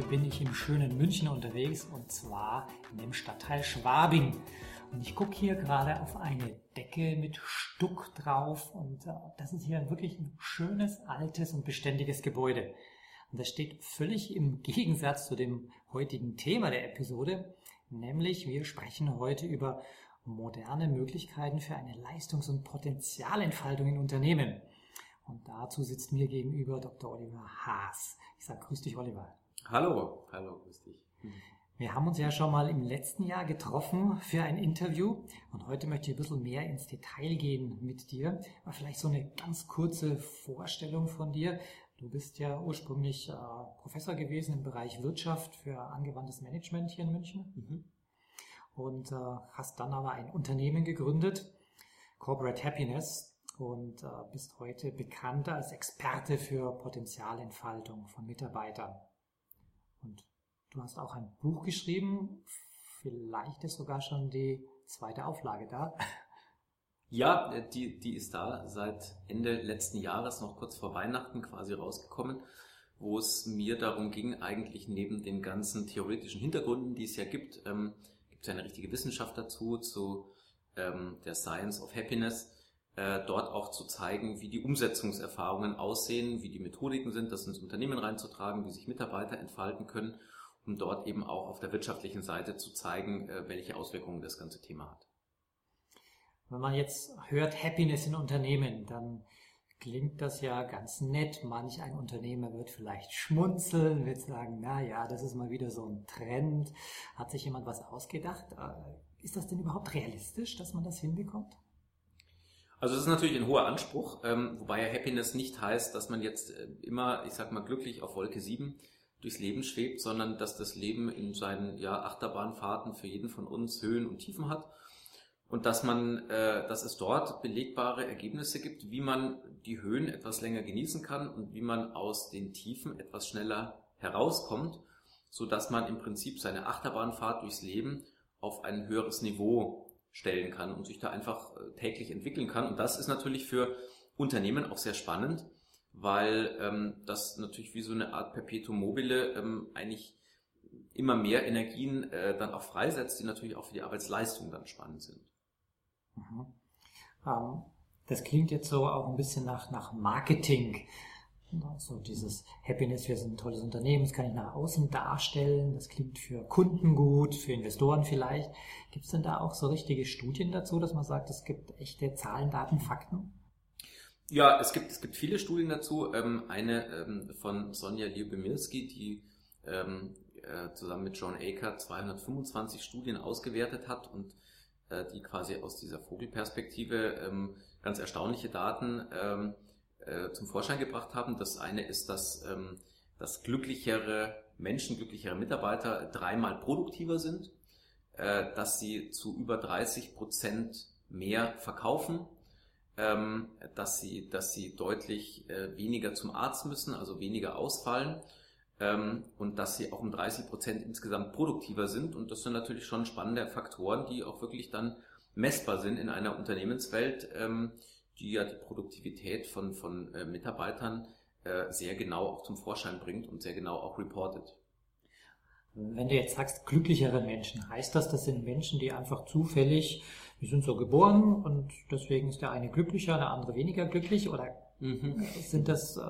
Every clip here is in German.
Heute bin ich im schönen München unterwegs und zwar in dem Stadtteil Schwabing. Und ich gucke hier gerade auf eine Decke mit Stuck drauf und äh, das ist hier wirklich ein schönes, altes und beständiges Gebäude. Und das steht völlig im Gegensatz zu dem heutigen Thema der Episode, nämlich wir sprechen heute über moderne Möglichkeiten für eine Leistungs- und Potenzialentfaltung in Unternehmen. Und dazu sitzt mir gegenüber Dr. Oliver Haas. Ich sage grüß dich, Oliver. Hallo, hallo, grüß dich. Wir haben uns ja schon mal im letzten Jahr getroffen für ein Interview und heute möchte ich ein bisschen mehr ins Detail gehen mit dir. Aber vielleicht so eine ganz kurze Vorstellung von dir. Du bist ja ursprünglich äh, Professor gewesen im Bereich Wirtschaft für angewandtes Management hier in München mhm. und äh, hast dann aber ein Unternehmen gegründet, Corporate Happiness, und äh, bist heute bekannt als Experte für Potenzialentfaltung von Mitarbeitern. Und Du hast auch ein Buch geschrieben. Vielleicht ist sogar schon die zweite Auflage da. Ja, die, die ist da seit Ende letzten Jahres, noch kurz vor Weihnachten quasi rausgekommen, wo es mir darum ging, eigentlich neben den ganzen theoretischen Hintergründen, die es ja gibt, ähm, gibt es ja eine richtige Wissenschaft dazu, zu ähm, der Science of Happiness, äh, dort auch zu zeigen, wie die Umsetzungserfahrungen aussehen, wie die Methodiken sind, das ins Unternehmen reinzutragen, wie sich Mitarbeiter entfalten können um dort eben auch auf der wirtschaftlichen Seite zu zeigen, äh, welche Auswirkungen das ganze Thema hat. Wenn man jetzt hört Happiness in Unternehmen, dann klingt das ja ganz nett. Manch ein Unternehmer wird vielleicht schmunzeln, wird sagen, na ja, das ist mal wieder so ein Trend. Hat sich jemand was ausgedacht? Äh, ist das denn überhaupt realistisch, dass man das hinbekommt? Also es ist natürlich ein hoher Anspruch, ähm, wobei ja Happiness nicht heißt, dass man jetzt äh, immer, ich sag mal, glücklich auf Wolke 7 durchs Leben schwebt, sondern dass das Leben in seinen ja, Achterbahnfahrten für jeden von uns Höhen und Tiefen hat und dass man, äh, dass es dort belegbare Ergebnisse gibt, wie man die Höhen etwas länger genießen kann und wie man aus den Tiefen etwas schneller herauskommt, so dass man im Prinzip seine Achterbahnfahrt durchs Leben auf ein höheres Niveau stellen kann und sich da einfach äh, täglich entwickeln kann. Und das ist natürlich für Unternehmen auch sehr spannend, weil ähm, das natürlich wie so eine Art Perpetuum mobile ähm, eigentlich immer mehr Energien äh, dann auch freisetzt, die natürlich auch für die Arbeitsleistung dann spannend sind. Mhm. Ähm, das klingt jetzt so auch ein bisschen nach, nach Marketing. So dieses Happiness, wir sind ein tolles Unternehmen, das kann ich nach außen darstellen, das klingt für Kunden gut, für Investoren vielleicht. Gibt es denn da auch so richtige Studien dazu, dass man sagt, es gibt echte Zahlen, Daten, Fakten? Ja, es gibt, es gibt viele Studien dazu. Ähm, eine ähm, von Sonja Liubemirski, die ähm, äh, zusammen mit John Aker 225 Studien ausgewertet hat und äh, die quasi aus dieser Vogelperspektive ganz erstaunliche Daten äh, zum Vorschein gebracht haben. Das eine ist, dass, dass glücklichere Menschen, glücklichere Mitarbeiter dreimal produktiver sind, dass sie zu über 30 Prozent mehr verkaufen ähm, dass, sie, dass sie deutlich äh, weniger zum Arzt müssen, also weniger ausfallen ähm, und dass sie auch um 30 Prozent insgesamt produktiver sind. Und das sind natürlich schon spannende Faktoren, die auch wirklich dann messbar sind in einer Unternehmenswelt, ähm, die ja die Produktivität von, von äh, Mitarbeitern äh, sehr genau auch zum Vorschein bringt und sehr genau auch reportet. Wenn du jetzt sagst, glücklichere Menschen, heißt das, das sind Menschen, die einfach zufällig die sind so geboren und deswegen ist der eine glücklicher, der andere weniger glücklich oder mhm. sind das äh,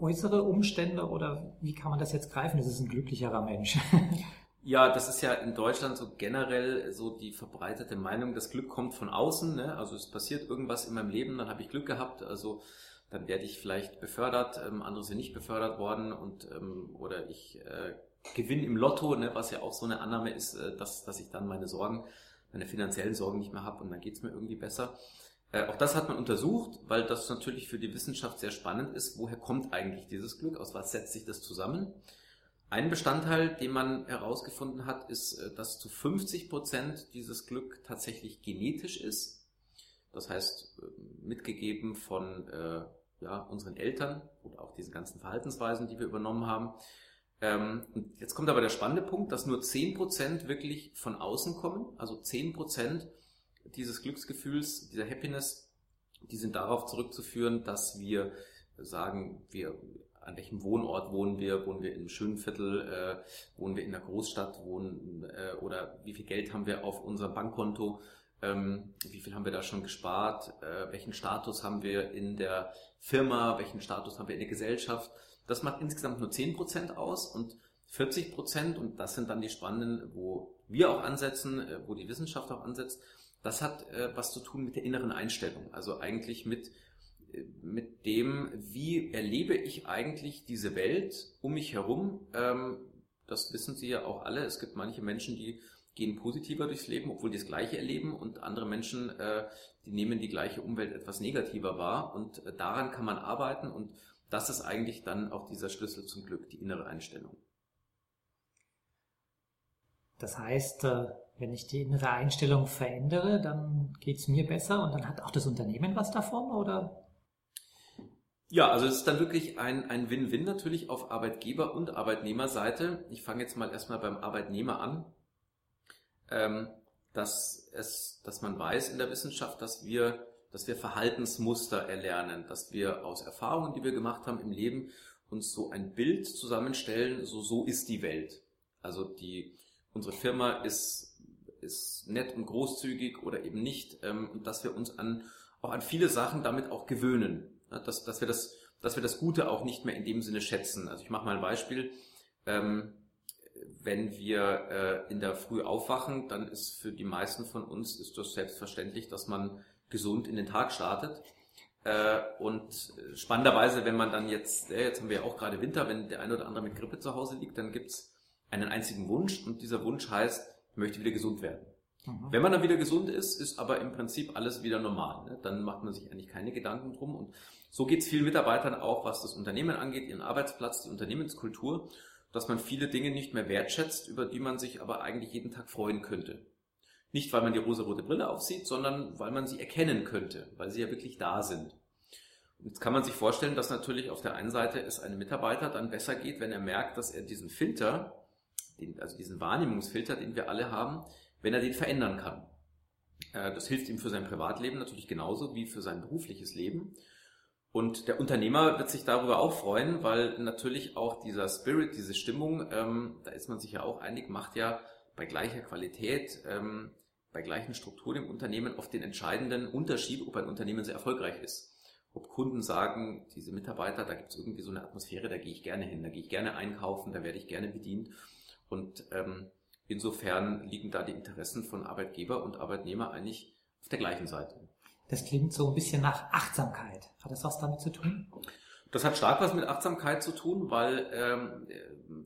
äußere Umstände oder wie kann man das jetzt greifen? Das ist ein glücklicherer Mensch. Ja, das ist ja in Deutschland so generell so die verbreitete Meinung, das Glück kommt von außen. Ne? Also es passiert irgendwas in meinem Leben, dann habe ich Glück gehabt. Also dann werde ich vielleicht befördert, ähm, andere sind nicht befördert worden und ähm, oder ich äh, gewinne im Lotto, ne? was ja auch so eine Annahme ist, äh, dass, dass ich dann meine Sorgen meine finanziellen Sorgen nicht mehr habe und dann geht es mir irgendwie besser. Äh, auch das hat man untersucht, weil das natürlich für die Wissenschaft sehr spannend ist. Woher kommt eigentlich dieses Glück? Aus was setzt sich das zusammen? Ein Bestandteil, den man herausgefunden hat, ist, äh, dass zu 50 Prozent dieses Glück tatsächlich genetisch ist. Das heißt, äh, mitgegeben von äh, ja, unseren Eltern oder auch diesen ganzen Verhaltensweisen, die wir übernommen haben. Ähm, und jetzt kommt aber der spannende Punkt, dass nur 10 Prozent wirklich von außen kommen. Also 10 Prozent dieses Glücksgefühls, dieser Happiness, die sind darauf zurückzuführen, dass wir sagen, wir an welchem Wohnort wohnen wir, wohnen wir im schönen Viertel, äh, wohnen wir in der Großstadt, wohnen äh, oder wie viel Geld haben wir auf unserem Bankkonto, ähm, wie viel haben wir da schon gespart, äh, welchen Status haben wir in der Firma, welchen Status haben wir in der Gesellschaft. Das macht insgesamt nur 10% aus und 40%, und das sind dann die spannenden, wo wir auch ansetzen, äh, wo die Wissenschaft auch ansetzt, das hat äh, was zu tun mit der inneren Einstellung, also eigentlich mit mit dem, wie erlebe ich eigentlich diese Welt um mich herum. Ähm, das wissen Sie ja auch alle. Es gibt manche Menschen, die gehen positiver durchs Leben, obwohl die das Gleiche erleben, und andere Menschen, äh, die nehmen die gleiche Umwelt etwas negativer wahr. Und äh, daran kann man arbeiten. Und das ist eigentlich dann auch dieser Schlüssel zum Glück, die innere Einstellung. Das heißt, äh, wenn ich die innere Einstellung verändere, dann geht es mir besser und dann hat auch das Unternehmen was davon, oder? Ja, also es ist dann wirklich ein, ein Win-Win natürlich auf Arbeitgeber- und Arbeitnehmerseite. Ich fange jetzt mal erstmal beim Arbeitnehmer an, ähm, dass, es, dass man weiß in der Wissenschaft, dass wir, dass wir Verhaltensmuster erlernen, dass wir aus Erfahrungen, die wir gemacht haben im Leben, uns so ein Bild zusammenstellen, so, so ist die Welt. Also die, unsere Firma ist, ist nett und großzügig oder eben nicht, ähm, und dass wir uns an, auch an viele Sachen damit auch gewöhnen dass, dass, wir das, dass wir das Gute auch nicht mehr in dem Sinne schätzen. Also ich mache mal ein Beispiel. Ähm, wenn wir äh, in der Früh aufwachen, dann ist für die meisten von uns ist das selbstverständlich, dass man gesund in den Tag startet. Äh, und spannenderweise, wenn man dann jetzt, äh, jetzt haben wir ja auch gerade Winter, wenn der eine oder andere mit Grippe zu Hause liegt, dann gibt's einen einzigen Wunsch und dieser Wunsch heißt, ich möchte wieder gesund werden. Mhm. Wenn man dann wieder gesund ist, ist aber im Prinzip alles wieder normal. Ne? Dann macht man sich eigentlich keine Gedanken drum und so geht es vielen Mitarbeitern auch, was das Unternehmen angeht, ihren Arbeitsplatz, die Unternehmenskultur, dass man viele Dinge nicht mehr wertschätzt, über die man sich aber eigentlich jeden Tag freuen könnte. Nicht, weil man die rosa-rote Brille aufsieht, sondern weil man sie erkennen könnte, weil sie ja wirklich da sind. Jetzt kann man sich vorstellen, dass natürlich auf der einen Seite es einem Mitarbeiter dann besser geht, wenn er merkt, dass er diesen Filter, den, also diesen Wahrnehmungsfilter, den wir alle haben, wenn er den verändern kann. Äh, das hilft ihm für sein Privatleben natürlich genauso wie für sein berufliches Leben. Und der Unternehmer wird sich darüber auch freuen, weil natürlich auch dieser Spirit, diese Stimmung, ähm, da ist man sich ja auch einig, macht ja bei gleicher Qualität, ähm, bei gleichen Strukturen im Unternehmen oft den entscheidenden Unterschied, ob ein Unternehmen sehr erfolgreich ist. Ob Kunden sagen, diese Mitarbeiter, da gibt es irgendwie so eine Atmosphäre, da gehe ich gerne hin, da gehe ich gerne einkaufen, da werde ich gerne bedient. Und ähm, insofern liegen da die Interessen von Arbeitgeber und Arbeitnehmer eigentlich auf der gleichen Seite. Das klingt so ein bisschen nach Achtsamkeit. Hat das was damit zu tun? Das hat stark was mit Achtsamkeit zu tun, weil ähm,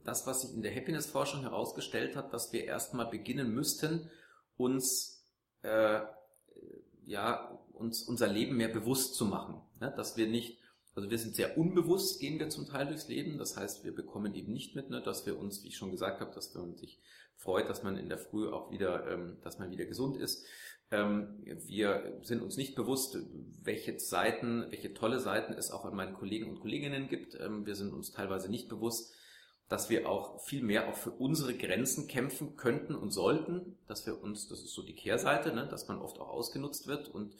das, was sich in der Happiness-Forschung herausgestellt hat, dass wir erstmal beginnen müssten, uns äh, ja uns unser Leben mehr bewusst zu machen, ne? dass wir nicht also wir sind sehr unbewusst, gehen wir zum Teil durchs Leben. Das heißt, wir bekommen eben nicht mit, ne, dass wir uns, wie ich schon gesagt habe, dass man sich freut, dass man in der Früh auch wieder, ähm, dass man wieder gesund ist. Ähm, wir sind uns nicht bewusst, welche Seiten, welche tolle Seiten es auch an meinen Kollegen und Kolleginnen gibt. Ähm, wir sind uns teilweise nicht bewusst, dass wir auch viel mehr auch für unsere Grenzen kämpfen könnten und sollten, dass wir uns, das ist so die Kehrseite, ne, dass man oft auch ausgenutzt wird und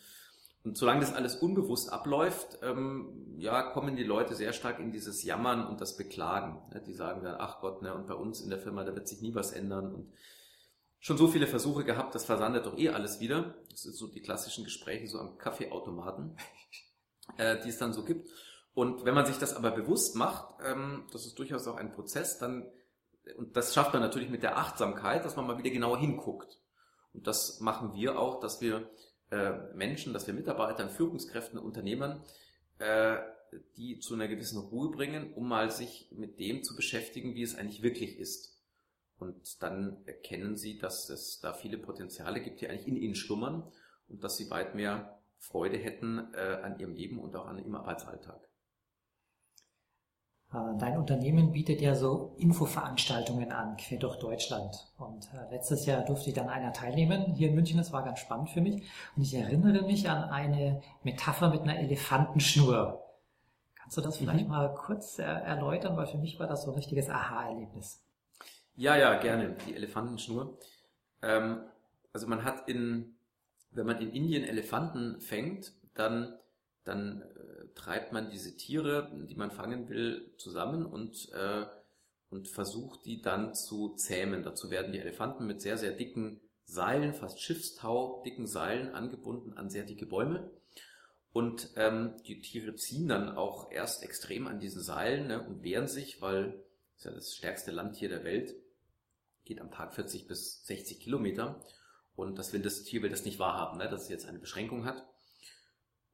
und solange das alles unbewusst abläuft, ähm, ja, kommen die Leute sehr stark in dieses Jammern und das Beklagen. Ne? Die sagen dann, ach Gott, ne, und bei uns in der Firma, da wird sich nie was ändern und schon so viele Versuche gehabt, das versandet doch eh alles wieder. Das sind so die klassischen Gespräche so am Kaffeeautomaten, äh, die es dann so gibt. Und wenn man sich das aber bewusst macht, ähm, das ist durchaus auch ein Prozess, dann, und das schafft man natürlich mit der Achtsamkeit, dass man mal wieder genauer hinguckt. Und das machen wir auch, dass wir äh, Menschen, dass wir Mitarbeitern, Führungskräften, Unternehmern, äh, die zu einer gewissen Ruhe bringen, um mal sich mit dem zu beschäftigen, wie es eigentlich wirklich ist. Und dann erkennen sie, dass es da viele Potenziale gibt, die eigentlich in ihnen schlummern und dass sie weit mehr Freude hätten äh, an ihrem Leben und auch an ihrem Arbeitsalltag. Äh, dein Unternehmen bietet ja so Infoveranstaltungen an, quer durch Deutschland. Und äh, letztes Jahr durfte ich dann einer teilnehmen hier in München. Das war ganz spannend für mich. Und ich erinnere mich an eine Metapher mit einer Elefantenschnur. Kannst du das vielleicht mhm. mal kurz erläutern? Weil für mich war das so ein richtiges Aha-Erlebnis. Ja, ja, gerne. Die Elefantenschnur. Ähm, also man hat in, wenn man in Indien Elefanten fängt, dann, dann äh, treibt man diese Tiere, die man fangen will, zusammen und, äh, und versucht die dann zu zähmen. Dazu werden die Elefanten mit sehr, sehr dicken Seilen, fast Schiffstau, dicken Seilen angebunden an sehr dicke Bäume. Und ähm, die Tiere ziehen dann auch erst extrem an diesen Seilen ne, und wehren sich, weil das ist ja das stärkste Landtier der Welt geht am Tag 40 bis 60 Kilometer. Und das will das Tier will das nicht wahrhaben, ne, dass es jetzt eine Beschränkung hat.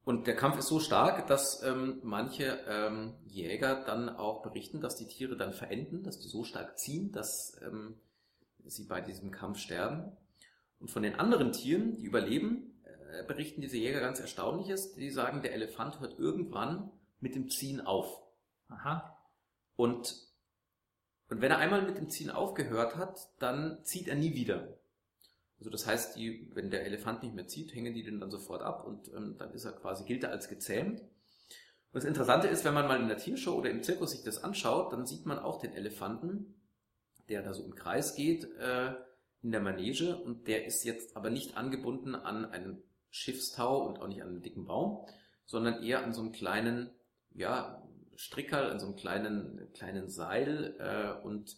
Und der Kampf ist so stark, dass ähm, manche ähm, Jäger dann auch berichten, dass die Tiere dann verenden, dass die so stark ziehen, dass ähm, sie bei diesem Kampf sterben. Und von den anderen Tieren, die überleben, äh, berichten diese Jäger ganz Erstaunliches. Die sagen, der Elefant hört irgendwann mit dem Ziehen auf. Aha. Und und wenn er einmal mit dem Ziehen aufgehört hat, dann zieht er nie wieder. Also das heißt, die, wenn der Elefant nicht mehr zieht, hängen die den dann sofort ab und ähm, dann ist er quasi, gilt er als gezähmt. Und das Interessante ist, wenn man mal in der Tiershow oder im Zirkus sich das anschaut, dann sieht man auch den Elefanten, der da so im Kreis geht äh, in der Manege und der ist jetzt aber nicht angebunden an einen Schiffstau und auch nicht an einen dicken Baum, sondern eher an so einem kleinen, ja, Strickerl an so einem kleinen, kleinen Seil äh, und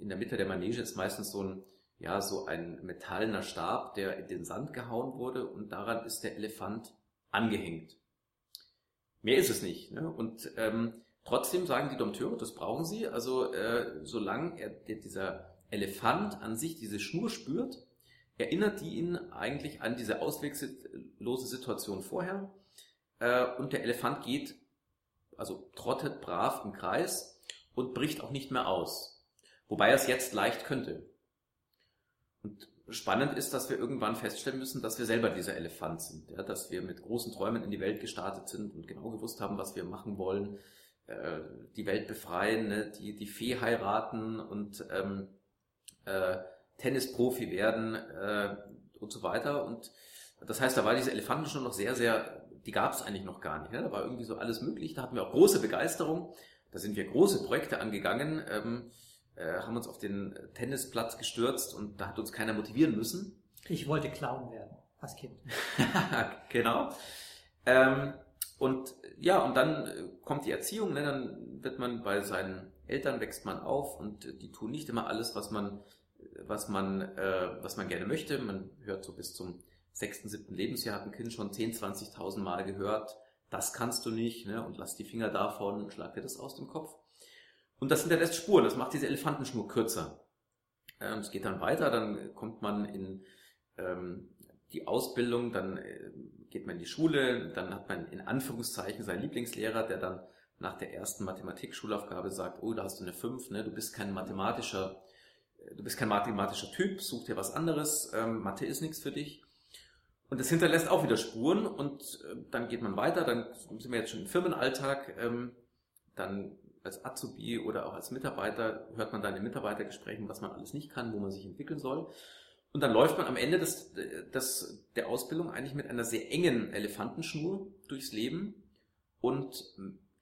in der Mitte der Manege ist meistens so ein, ja, so ein metallener Stab, der in den Sand gehauen wurde und daran ist der Elefant angehängt. Mehr ist es nicht. Ne? Und ähm, trotzdem sagen die Dompteure, das brauchen sie. Also äh, solange er, dieser Elefant an sich diese Schnur spürt, erinnert die ihn eigentlich an diese auswegslose Situation vorher. Äh, und der Elefant geht also trottet brav im Kreis und bricht auch nicht mehr aus. Wobei er es jetzt leicht könnte. Und spannend ist, dass wir irgendwann feststellen müssen, dass wir selber dieser Elefant sind, ja, dass wir mit großen Träumen in die Welt gestartet sind und genau gewusst haben, was wir machen wollen, äh, die Welt befreien, ne, die, die Fee heiraten und ähm, äh, Tennisprofi werden äh, und so weiter. Und das heißt, da war diese Elefanten schon noch sehr, sehr die gab es eigentlich noch gar nicht. Ne? Da war irgendwie so alles möglich. Da hatten wir auch große Begeisterung. Da sind wir große Projekte angegangen, ähm, äh, haben uns auf den Tennisplatz gestürzt und da hat uns keiner motivieren müssen. Ich wollte Clown werden als Kind. genau. Ähm, und ja, und dann äh, kommt die Erziehung, ne? dann wird man bei seinen Eltern wächst man auf und die tun nicht immer alles, was man, was man, äh, was man gerne möchte. Man hört so bis zum sechsten, siebten Lebensjahr hat ein Kind schon 10, 20.000 Mal gehört, das kannst du nicht, ne, und lass die Finger davon, schlag dir das aus dem Kopf. Und das hinterlässt Spuren, das macht diese Elefantenschnur kürzer. Ähm, es geht dann weiter, dann kommt man in ähm, die Ausbildung, dann äh, geht man in die Schule, dann hat man in Anführungszeichen seinen Lieblingslehrer, der dann nach der ersten Mathematik-Schulaufgabe sagt, oh, da hast du eine 5, ne, du bist kein mathematischer, äh, du bist kein mathematischer Typ, such dir was anderes, ähm, Mathe ist nichts für dich. Und das hinterlässt auch wieder Spuren und äh, dann geht man weiter, dann sind wir jetzt schon im Firmenalltag, ähm, dann als Azubi oder auch als Mitarbeiter hört man dann in Mitarbeitergesprächen, was man alles nicht kann, wo man sich entwickeln soll. Und dann läuft man am Ende des, des, der Ausbildung eigentlich mit einer sehr engen Elefantenschnur durchs Leben und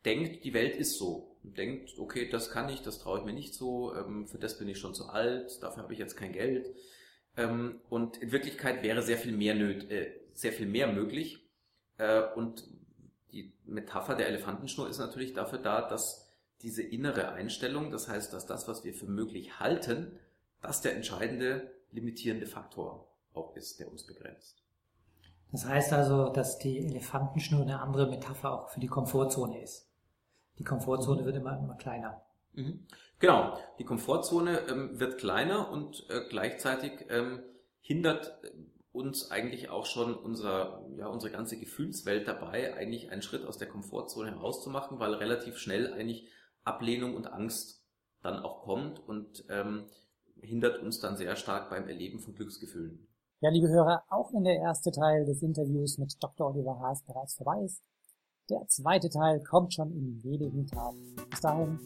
denkt, die Welt ist so. Und denkt, okay, das kann ich, das traue ich mir nicht so, ähm, für das bin ich schon zu alt, dafür habe ich jetzt kein Geld. Ähm, und in Wirklichkeit wäre sehr viel mehr, nöt, äh, sehr viel mehr möglich. Äh, und die Metapher der Elefantenschnur ist natürlich dafür da, dass diese innere Einstellung, das heißt, dass das, was wir für möglich halten, das der entscheidende limitierende Faktor auch ist, der uns begrenzt. Das heißt also, dass die Elefantenschnur eine andere Metapher auch für die Komfortzone ist. Die Komfortzone wird immer, immer kleiner. Mhm. Genau, die Komfortzone ähm, wird kleiner und äh, gleichzeitig ähm, hindert äh, uns eigentlich auch schon unser, ja, unsere ganze Gefühlswelt dabei, eigentlich einen Schritt aus der Komfortzone herauszumachen, weil relativ schnell eigentlich Ablehnung und Angst dann auch kommt und ähm, hindert uns dann sehr stark beim Erleben von Glücksgefühlen. Ja, liebe Hörer, auch wenn der erste Teil des Interviews mit Dr. Oliver Haas bereits vorbei ist, Der zweite Teil kommt schon in wenigen Tagen. Bis dahin,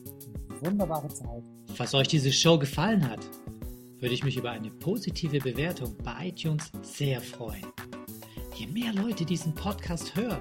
wunderbare Zeit. Falls euch diese Show gefallen hat, würde ich mich über eine positive Bewertung bei iTunes sehr freuen. Je mehr Leute diesen Podcast hören,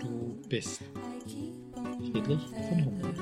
du bist. Friedrich von Humboldt.